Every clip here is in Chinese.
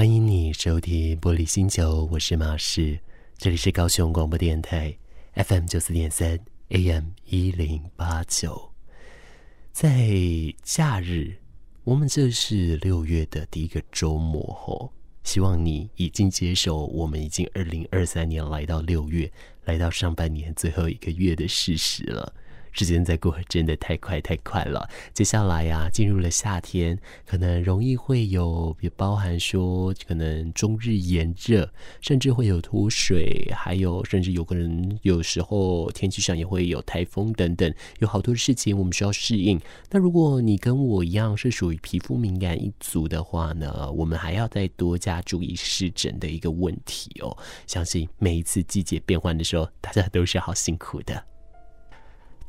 欢迎你收听《玻璃星球》，我是马仕，这里是高雄广播电台 FM 九四点三 AM 一零八九。在假日，我们这是六月的第一个周末哦，希望你已经接受我们已经二零二三年来到六月，来到上半年最后一个月的事实了。时间在过，真的太快太快了。接下来呀、进入了夏天，可能容易会有，也包含说，可能终日炎热，甚至会有脱水，还有甚至有可能有时候天气上也会有台风等等，有好多事情我们需要适应。那如果你跟我一样是属于皮肤敏感一族的话呢，我们还要再多加注意湿疹的一个问题哦。相信每一次季节变换的时候，大家都是好辛苦的。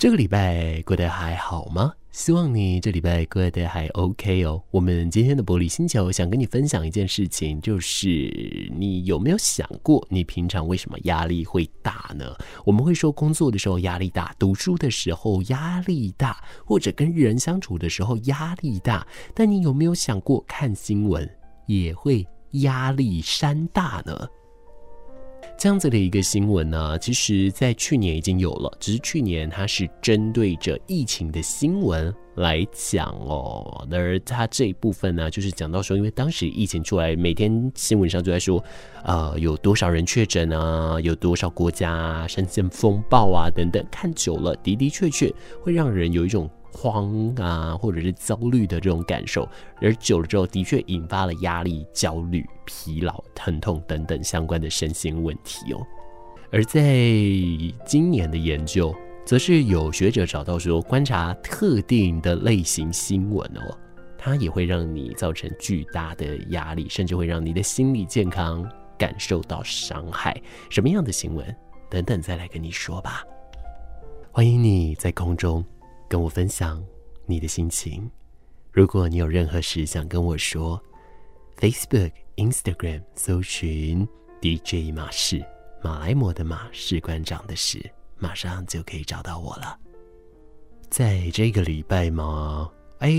这个礼拜过得还好吗？希望你这礼拜过得还 OK 哦。我们今天的玻璃星球想跟你分享一件事情，就是你有没有想过，你平常为什么压力会大呢？我们会说工作的时候压力大，读书的时候压力大，或者跟人相处的时候压力大。但你有没有想过，看新闻也会压力山大呢？这样子的一个新闻呢，其实在去年已经有了，只是去年它是针对着疫情的新闻来讲哦。而他这一部分呢，就是讲到说，因为当时疫情出来，每天新闻上就在说，呃，有多少人确诊啊，有多少国家出现风暴啊等等，看久了的的确确会让人有一种。慌啊，或者是焦虑的这种感受，而久了之后，的确引发了压力、焦虑、疲劳、疼痛等等相关的身心问题哦。而在今年的研究，则是有学者找到说，观察特定的类型新闻哦，它也会让你造成巨大的压力，甚至会让你的心理健康感受到伤害。什么样的新闻？等等再来跟你说吧。欢迎你在空中。跟我分享你的心情。如果你有任何事想跟我说，Facebook、Instagram 搜寻 DJ 马仕，马来摩的马，士官长的士，马上就可以找到我了。在这个礼拜吗？哎，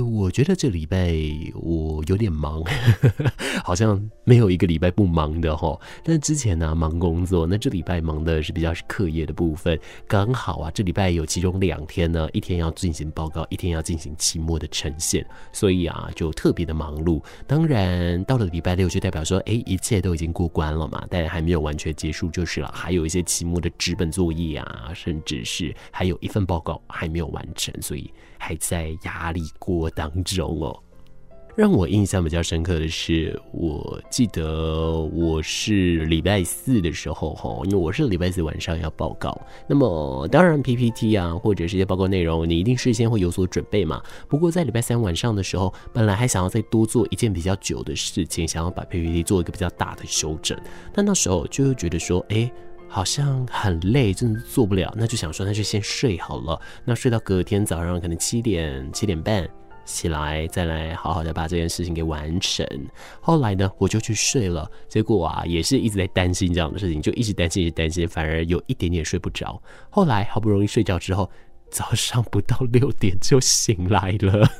我觉得这礼拜我有点忙，好像没有一个礼拜不忙的哈。但之前呢、忙工作，那这礼拜忙的是比较是课业的部分。刚好啊，这礼拜有其中两天呢，一天要进行报告，一天要进行期末的呈现，所以啊就特别的忙碌。当然到了礼拜六就代表说，哎，一切都已经过关了嘛，但还没有完全结束就是了，还有一些期末的纸本作业啊，甚至是还有一份报告还没有完成，所以还在压。压力锅当中哦，让我印象比较深刻的是，我记得我是礼拜四的时候哈，因为我是礼拜四晚上要报告，那么当然 PPT 啊或者是些报告内容，你一定事先会有所准备嘛。不过在礼拜三晚上的时候，本来还想要再多做一件比较久的事情，想要把 PPT 做一个比较大的修整，但那时候就会觉得说，哎。好像很累，真的做不了，那就想说，那就先睡好了。那睡到隔天早上可能七点七点半起来，再来好好的把这件事情给完成。后来呢，我就去睡了。结果啊，也是一直在担心这样的事情，就一直担心，一直担心，反而有一点点睡不着。后来好不容易睡觉之后。早上不到六点就醒来了，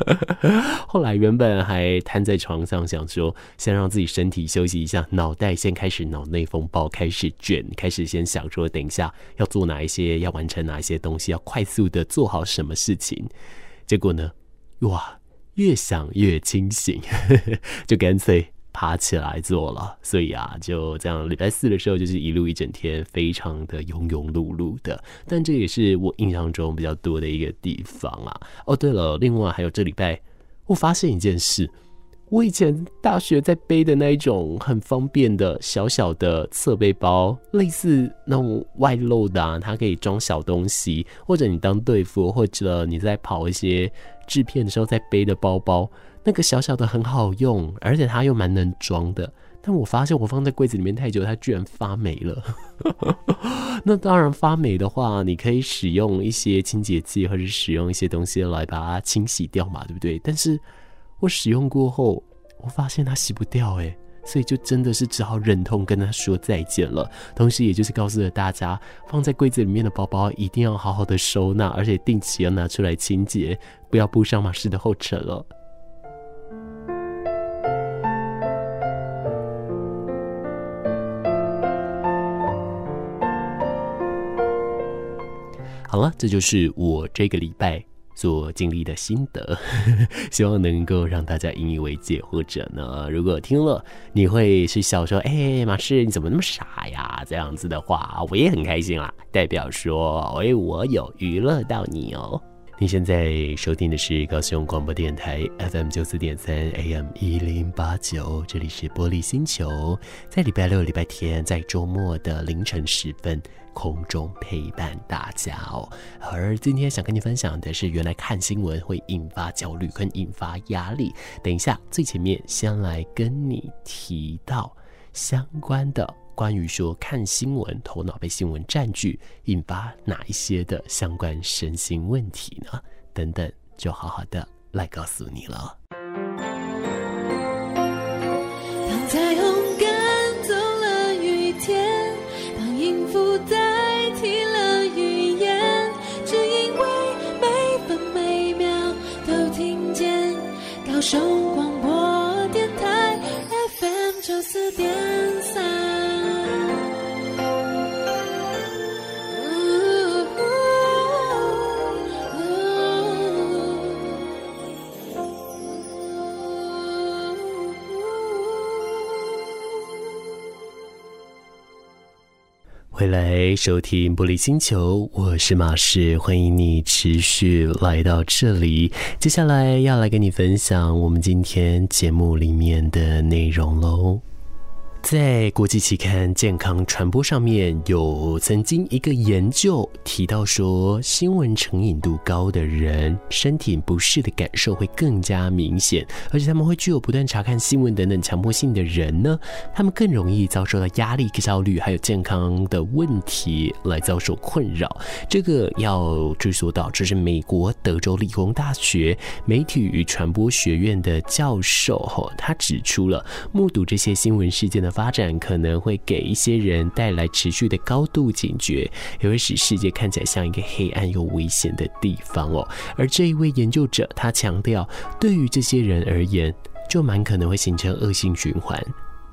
后来原本还瘫在床上，想说先让自己身体休息一下，脑袋先开始脑内风暴，开始卷，开始先想说等一下要做哪一些，要完成哪一些东西，要快速的做好什么事情。结果呢，哇，越想越清醒，就干脆。爬起来做了，所以啊，就这样。礼拜四的时候，就是一路一整天，非常的庸庸碌碌的。但这也是我印象中比较多的一个地方啊。哦，对了，另外还有这礼拜，我发现一件事，我以前大学在背的那一种很方便的小小的侧背包，类似那种外露的啊，它可以装小东西，或者你当队服，或者你在跑一些制片的时候在背的包包。那个小小的很好用，而且它又蛮能装的。但我发现我放在柜子里面太久，它居然发霉了。那当然发霉的话，你可以使用一些清洁剂，或者使用一些东西来把它清洗掉嘛，对不对？但是我使用过后，我发现它洗不掉，诶，所以就真的是只好忍痛跟它说再见了。同时，也就是告诉了大家，放在柜子里面的包包一定要好好的收纳，而且定期要拿出来清洁，不要步上马仕的后尘了。好了，这就是我这个礼拜所经历的心得，希望能够让大家引以为戒，或者呢，如果听了你会是笑说：“哎，马士你怎么那么傻呀？”这样子的话，我也很开心啦，代表说，哎，我有娱乐到你哦。你现在收听的是高雄广播电台 FM 九四点三 AM 一零八九，这里是玻璃星球，在礼拜六、礼拜天，在周末的凌晨时分空中陪伴大家哦。而今天想跟你分享的是，原来看新闻会引发焦虑跟引发压力。等一下，最前面先来跟你提到相关的。关于说看新闻，头脑被新闻占据，引发哪一些的相关身心问题呢？等等，就好好的来告诉你了。来收听《玻璃星球》，我是马氏，欢迎你持续来到这里。接下来要来跟你分享我们今天节目里面的内容喽。在国际期刊《健康传播》上面有曾经一个研究提到说，新闻成瘾度高的人，身体不适的感受会更加明显，而且他们会具有不断查看新闻等等强迫性的人呢，他们更容易遭受到压力、焦虑还有健康的问题来遭受困扰。这个要追溯到，这是美国德州理工大学媒体与传播学院的教授哈，他指出了目睹这些新闻事件的。发展可能会给一些人带来持续的高度警觉，也会使世界看起来像一个黑暗又危险的地方哦。而这一位研究者他强调，对于这些人而言，就蛮可能会形成恶性循环。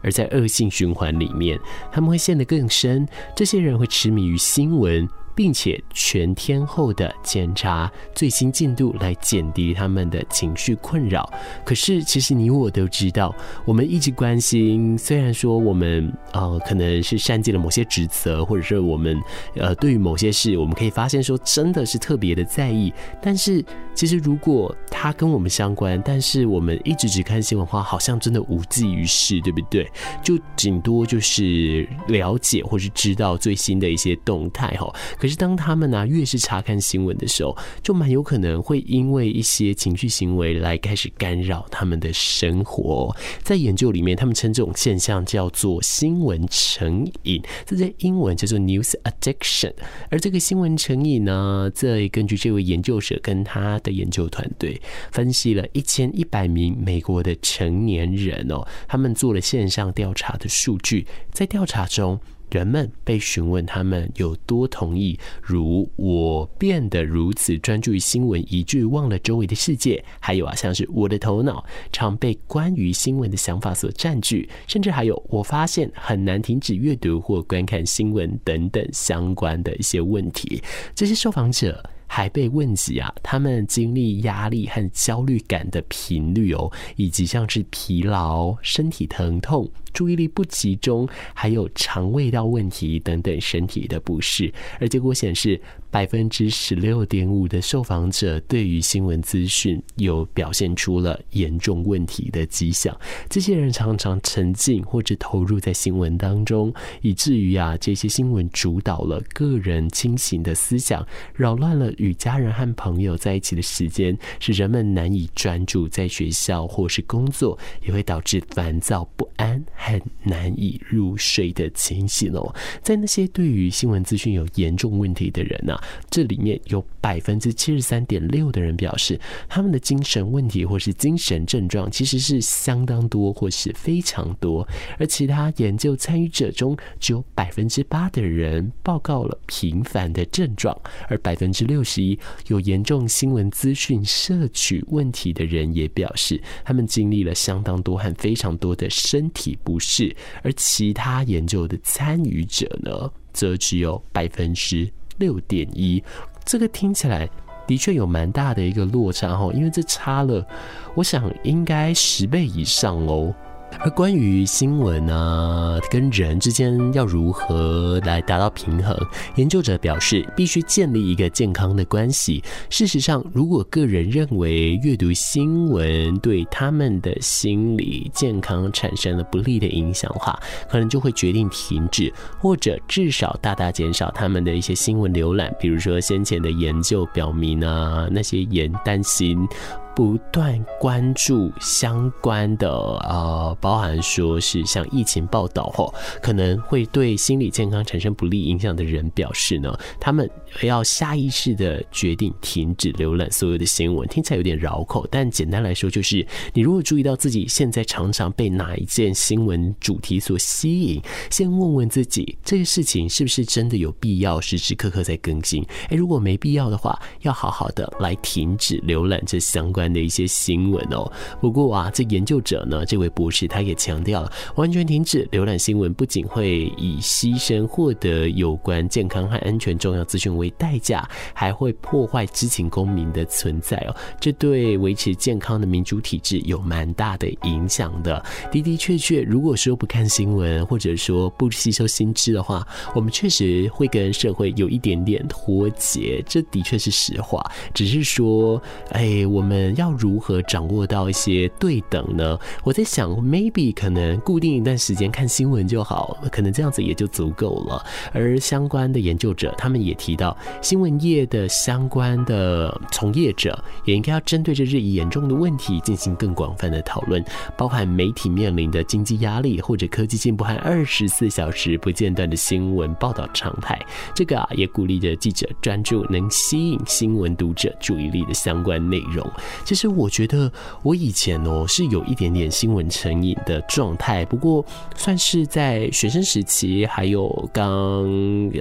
而在恶性循环里面，他们会陷得更深。这些人会痴迷于新闻。并且全天候的检查最新进度，来减低他们的情绪困扰。可是，其实你我都知道，我们一直关心，虽然说我们呃可能是善尽了某些职责，或者是我们呃对于某些事，我们可以发现说真的是特别的在意。但是，其实如果它跟我们相关，但是我们一直只看新闻的话，好像真的无济于事，对不对？就顶多就是了解或是知道最新的一些动态哈。可是当他们呢、越是查看新闻的时候，就蛮有可能会因为一些情绪行为来开始干扰他们的生活。在研究里面，他们称这种现象叫做新闻成瘾，这在英文叫做 news addiction。而这个新闻成瘾呢，在根据这位研究者跟他的研究团队分析了一千一百名美国的成年人哦，他们做了线上调查的数据，在调查中。人们被询问，他们有多同意，如我变得如此专注于新闻，以至于忘了周围的世界。还有啊，像是我的头脑常被关于新闻的想法所占据，甚至还有我发现很难停止阅读或观看新闻等等相关的一些问题。这些受访者。还被问及啊，他们经历压力和焦虑感的频率哦，以及像是疲劳、身体疼痛、注意力不集中，还有肠胃道问题等等身体的不适，而结果显示。百分之十六点五的受访者对于新闻资讯有表现出了严重问题的迹象。这些人常常沉浸或者投入在新闻当中，以至于啊，这些新闻主导了个人清醒的思想，扰乱了与家人和朋友在一起的时间，使人们难以专注在学校或是工作，也会导致烦躁不安很难以入睡的情形哦。在那些对于新闻资讯有严重问题的人呢、啊？这里面有百分之七十三点六的人表示，他们的精神问题或是精神症状其实是相当多或是非常多，而其他研究参与者中，只有百分之八的人报告了频繁的症状，而百分之六十一有严重新闻资讯摄取问题的人也表示，他们经历了相当多和非常多的身体不不是，而其他研究的参与者呢，则只有百分之六点一，这个听起来的确有蛮大的一个落差哦，因为这差了，我想应该十倍以上哦。而关于新闻啊，跟人之间要如何来达到平衡，研究者表示，必须建立一个健康的关系。事实上，如果个人认为阅读新闻对他们的心理健康产生了不利的影响的话，可能就会决定停止，或者至少大大减少他们的一些新闻浏览。比如说，先前的研究表明啊，那些人担心。不断关注相关的呃，包含说是像疫情报道后，可能会对心理健康产生不利影响的人表示呢，他们要下意识的决定停止浏览所有的新闻。听起来有点绕口，但简单来说就是，你如果注意到自己现在常常被哪一件新闻主题所吸引，先问问自己，这个事情是不是真的有必要时时刻刻在更新？诶，如果没必要的话，要好好的来停止浏览这相关。的一些新闻哦，不过啊，这研究者呢，这位博士他也强调了，完全停止浏览新闻，不仅会以牺牲获得有关健康和安全重要资讯为代价，还会破坏知情公民的存在哦。这对维持健康的民主体制有蛮大的影响的。的的确确，如果说不看新闻，或者说不吸收新知的话，我们确实会跟社会有一点点脱节，这的确是实话。只是说，哎，我们。要如何掌握到一些对等呢？我在想，maybe 可能固定一段时间看新闻就好，可能这样子也就足够了。而相关的研究者，他们也提到，新闻业的相关的从业者也应该要针对这日益严重的问题进行更广泛的讨论，包含媒体面临的经济压力，或者科技进步和二十四小时不间断的新闻报道常态。这个啊，也鼓励着记者专注能吸引新闻读者注意力的相关内容。其实我觉得我以前哦是有一点点新闻成瘾的状态，不过算是在学生时期，还有刚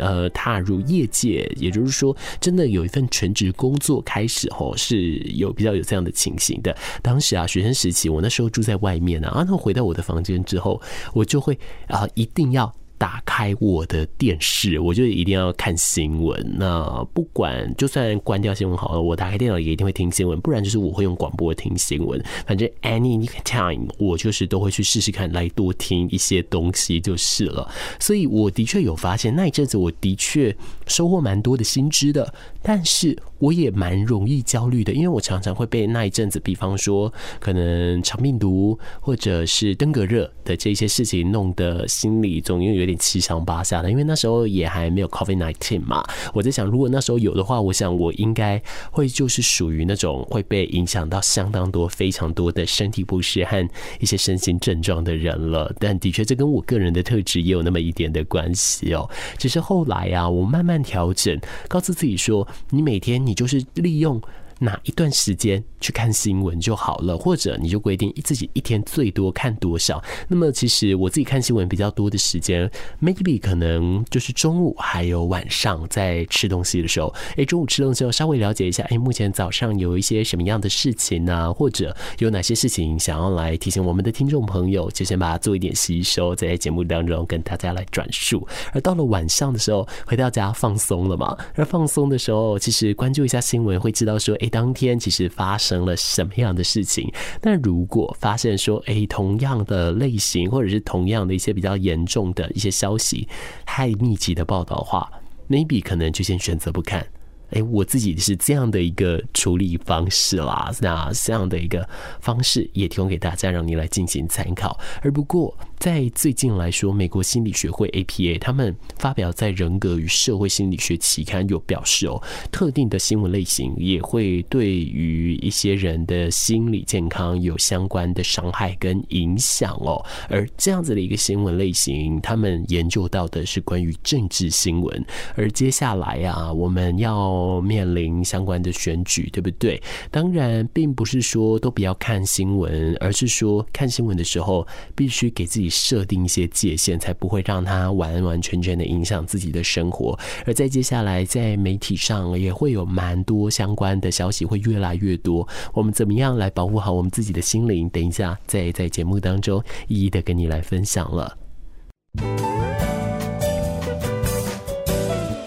呃踏入业界，也就是说真的有一份全职工作开始后，是有比较有这样的情形的。当时啊，学生时期我那时候住在外面啊，然后回到我的房间之后，我就会啊一定要。打开我的电视，我就一定要看新闻。那不管就算关掉新闻好了，我打开电脑也一定会听新闻。不然就是我会用广播听新闻。反正 anytime 我就是都会去试试看，来多听一些东西就是了。所以我的确有发现，那一阵子我的确收获蛮多的新知的。但是我也蛮容易焦虑的，因为我常常会被那一阵子，比方说可能肠病毒或者是登革热的这些事情弄得心里总又有点七上八下的。因为那时候也还没有 COVID-19 嘛，我在想，如果那时候有的话，我想我应该会就是属于那种会被影响到相当多、非常多的身体不适和一些身心症状的人了。但的确，这跟我个人的特质也有那么一点的关系哦。只是后来啊，我慢慢调整，告诉自己说。你每天你就是利用哪一段时间去看新闻就好了，或者你就规定自己一天最多看多少。那么其实我自己看新闻比较多的时间，maybe 可能就是中午还有晚上在吃东西的时候。诶，中午吃东西的时候稍微了解一下，诶，目前早上有一些什么样的事情呢？或者有哪些事情想要来提醒我们的听众朋友，就先把它做一点吸收，在节目当中跟大家来转述。而到了晚上的时候，回到家放松了嘛？而放松的时候，其实关注一下新闻，会知道说，诶。当天其实发生了什么样的事情？但如果发现说，哎，同样的类型，或者是同样的一些比较严重的一些消息，太密集的报道的话，maybe 可能就先选择不看。哎，我自己是这样的一个处理方式啦，那这样的一个方式也提供给大家，让你来进行参考。而不过。在最近来说，美国心理学会 APA 他们发表在《人格与社会心理学》期刊有表示哦，特定的新闻类型也会对于一些人的心理健康有相关的伤害跟影响哦。而这样子的一个新闻类型，他们研究到的是关于政治新闻。而接下来啊，我们要面临相关的选举，对不对？当然，并不是说都不要看新闻，而是说看新闻的时候必须给自己。设定一些界限，才不会让它完完全全的影响自己的生活。而在接下来，在媒体上也会有蛮多相关的消息会越来越多。我们怎么样来保护好我们自己的心灵？等一下再在节目当中一一的跟你来分享了。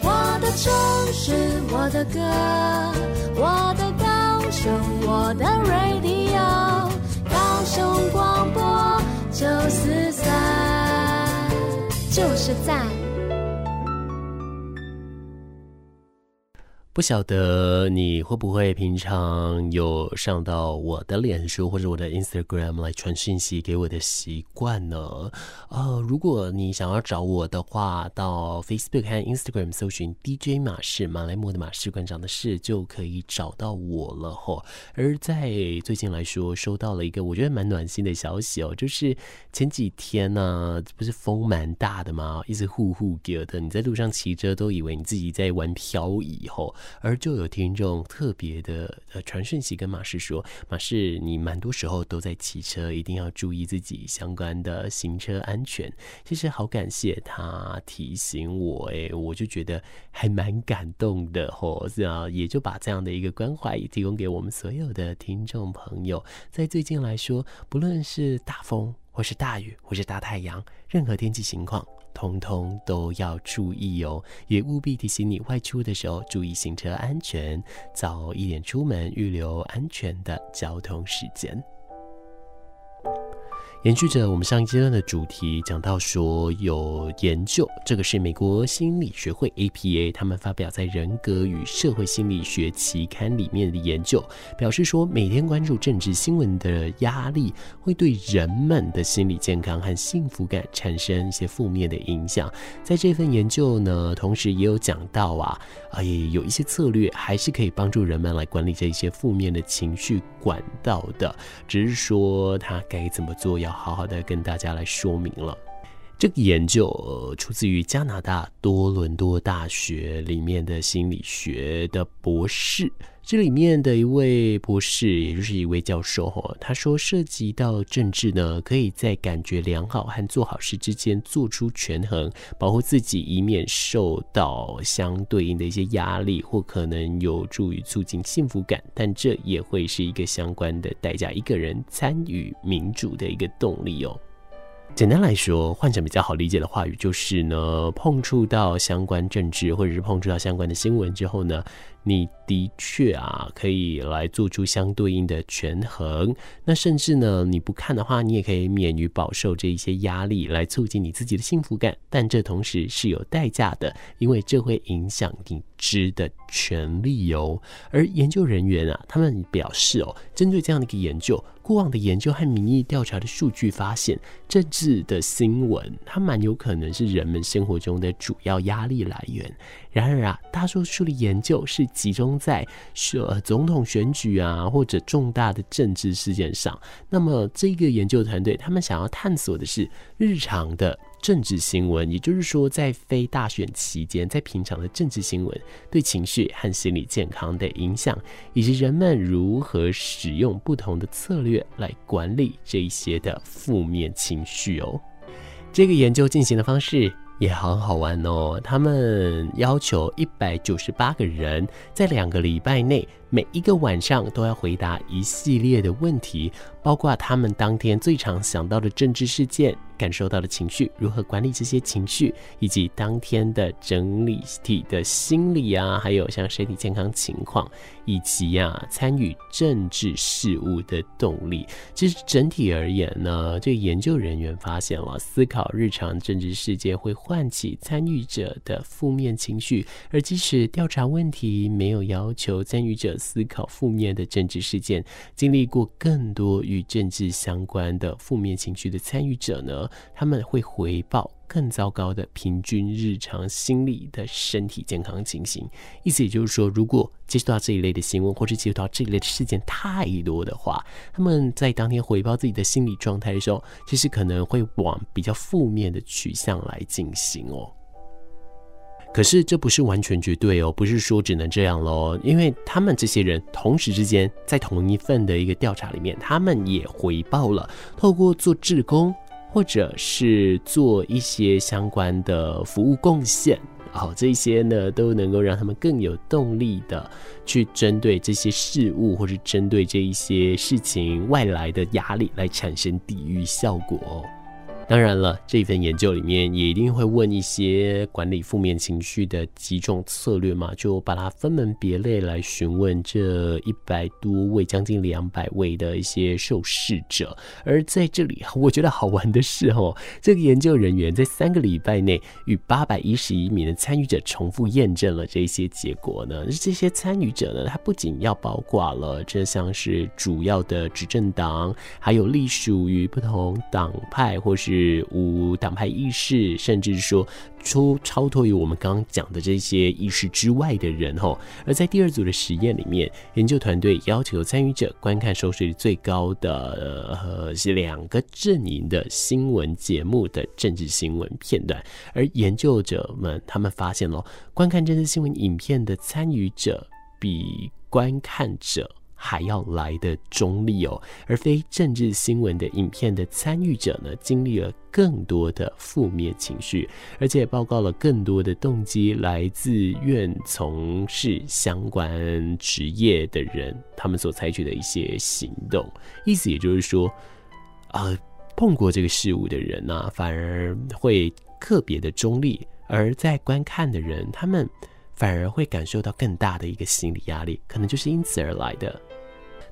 我的城市，我的歌，我的高雄，我的 radio，高雄广播就，就是赞。不晓得你会不会平常有上到我的脸书或者我的 Instagram 来传讯息给我的习惯呢？呃，如果你想要找我的话，到 Facebook 和 Instagram 搜寻 DJ 马氏马来莫的马氏馆长的事就可以找到我了吼。而在最近来说，收到了一个我觉得蛮暖心的消息哦，就是前几天呢、啊，不是风蛮大的吗？一直呼呼给的，你在路上骑车都以为你自己在玩漂移吼。而就有听众特别的呃传讯息跟马氏说，马氏你蛮多时候都在骑车，一定要注意自己相关的行车安全。其实好感谢他提醒我，哎，我就觉得还蛮感动的吼，是啊，也就把这样的一个关怀也提供给我们所有的听众朋友。在最近来说，不论是大风或是大雨或是大太阳，任何天气情况。通通都要注意哦，也务必提醒你外出的时候注意行车安全，早一点出门，预留安全的交通时间。延续着我们上一阶段的主题，讲到说有研究，这个是美国心理学会 APA 他们发表在《人格与社会心理学》期刊里面的研究，表示说每天关注政治新闻的压力，会对人们的心理健康和幸福感产生一些负面的影响。在这份研究呢，同时也有讲到啊，啊也有一些策略还是可以帮助人们来管理这一些负面的情绪管道的，只是说他该怎么做要。好好的跟大家来说明了，这个研究，呃，出自于加拿大多伦多大学里面的心理学的博士。这里面的一位博士，也就是一位教授，哈，他说，涉及到政治呢，可以在感觉良好和做好事之间做出权衡，保护自己，以免受到相对应的一些压力，或可能有助于促进幸福感，但这也会是一个相关的代价，一个人参与民主的一个动力哦。简单来说，换成比较好理解的话语，就是呢，碰触到相关政治，或者是碰触到相关的新闻之后呢，你的确啊，可以来做出相对应的权衡。那甚至呢，你不看的话，你也可以免于饱受这一些压力，来促进你自己的幸福感。但这同时是有代价的，因为这会影响你知的权利哦。而研究人员啊，他们表示哦，针对这样的一个研究，过往的研究和民意调查的数据发现，政治的新闻它蛮有可能是人们生活中的主要压力来源。然而啊，大多数的研究是集中在选总统选举啊，或者重大的政治事件上。那么，这个研究团队他们想要探索的是日常的政治新闻，也就是说，在非大选期间，在平常的政治新闻对情绪和心理健康的影响，以及人们如何使用不同的策略来管理这一些的负面情绪哦。这个研究进行的方式。也很好玩哦，他们要求一百九十八个人在两个礼拜内，每一个晚上都要回答一系列的问题，包括他们当天最常想到的政治事件。感受到的情绪，如何管理这些情绪，以及当天的整理体的心理啊，还有像身体健康情况，以及呀、参与政治事务的动力。其实整体而言呢，这研究人员发现了，思考日常政治事件会唤起参与者的负面情绪，而即使调查问题没有要求参与者思考负面的政治事件，经历过更多与政治相关的负面情绪的参与者呢，他们会回报更糟糕的平均日常心理的身体健康情形，意思也就是说，如果接触到这一类的新闻，或者接触到这一类的事件太多的话，他们在当天回报自己的心理状态的时候，其实可能会往比较负面的取向来进行哦。可是这不是完全绝对哦，不是说只能这样喽，因为他们这些人同时之间在同一份的一个调查里面，他们也回报了透过做志工或者是做一些相关的服务贡献，好，这些呢都能够让他们更有动力的去针对这些事物，或是针对这一些事情外来的压力来产生抵御效果哦。当然了，这一份研究里面也一定会问一些管理负面情绪的几种策略嘛，就把它分门别类来询问这一百多位、将近两百位的一些受试者。而在这里，我觉得好玩的是哦，这个研究人员在三个礼拜内与八百一十一名的参与者重复验证了这些结果呢。这些参与者呢，他不仅要包括了这像是主要的执政党，还有隶属于不同党派或是。是无党派意识，甚至说出超脱于我们刚刚讲的这些意识之外的人吼。而在第二组的实验里面，研究团队要求参与者观看收视率最高的呃是两个阵营的新闻节目的政治新闻片段，而研究者们他们发现咯，观看政治新闻影片的参与者比观看者。还要来的中立哦，而非政治新闻的影片的参与者呢，经历了更多的负面情绪，而且报告了更多的动机来自愿从事相关职业的人，他们所采取的一些行动。意思也就是说，呃，碰过这个事物的人呢、反而会特别的中立，而在观看的人，他们。反而会感受到更大的一个心理压力，可能就是因此而来的。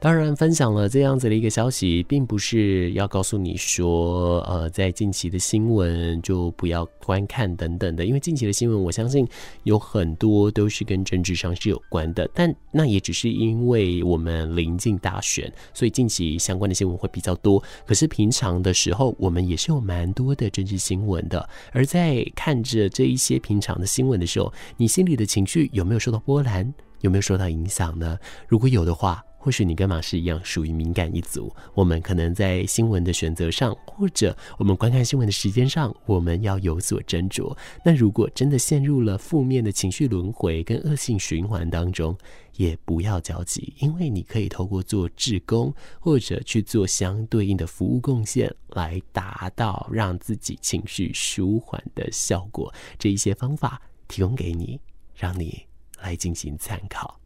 当然，分享了这样子的一个消息，并不是要告诉你说，呃，在近期的新闻就不要观看等等的，因为近期的新闻，我相信有很多都是跟政治上是有关的。但那也只是因为我们临近大选，所以近期相关的新闻会比较多。可是平常的时候，我们也是有蛮多的政治新闻的。而在看着这一些平常的新闻的时候，你心里的情绪有没有受到波澜？有没有受到影响呢？如果有的话，或许你跟马氏一样属于敏感一族，我们可能在新闻的选择上，或者我们观看新闻的时间上，我们要有所斟酌。那如果真的陷入了负面的情绪轮回跟恶性循环当中，也不要焦急，因为你可以透过做志工，或者去做相对应的服务贡献，来达到让自己情绪舒缓的效果。这一些方法提供给你，让你来进行参考。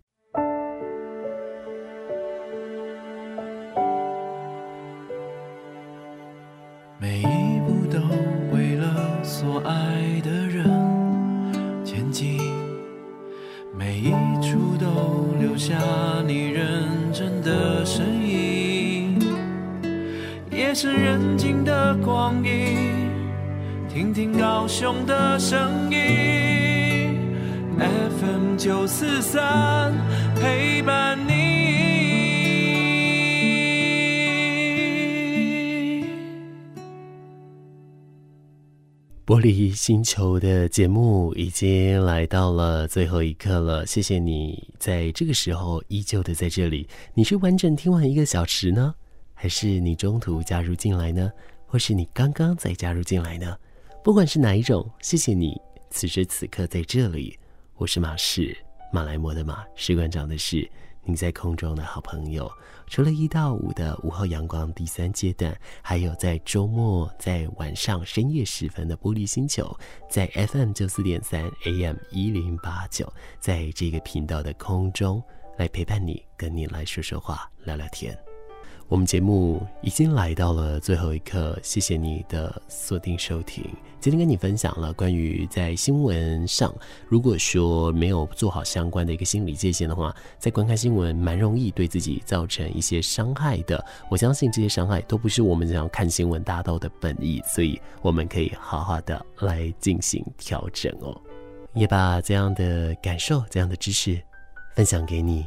听高雄的声音，FM 九四三陪伴你。玻璃星球的节目已经来到了最后一刻了，谢谢你在这个时候依旧的在这里。你是完整听完一个小时呢，还是你中途加入进来呢？或是你刚刚再加入进来呢？不管是哪一种，谢谢你此时此刻在这里。我是马氏，马来摩的马，士官长的士。您在空中的好朋友，除了一到五的午后阳光第三阶段，还有在周末在晚上深夜时分的玻璃星球，在 FM 九四点三 AM 一零八九，在这个频道的空中来陪伴你，跟你来说说话，聊聊天。我们节目已经来到了最后一刻，谢谢你的锁定收听。今天跟你分享了关于在新闻上，如果说没有做好相关的一个心理界限的话，在观看新闻蛮容易对自己造成一些伤害的。我相信这些伤害都不是我们想要看新闻达到的本意，所以我们可以好好的来进行调整哦。也把这样的感受、这样的知识分享给你，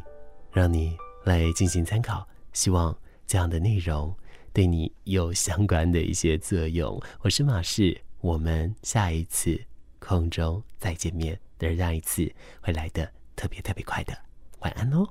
让你来进行参考。希望。这样的内容对你有相关的一些作用。我是马氏，我们下一次空中再见面，的那一次会来的特别特别快的。晚安哦。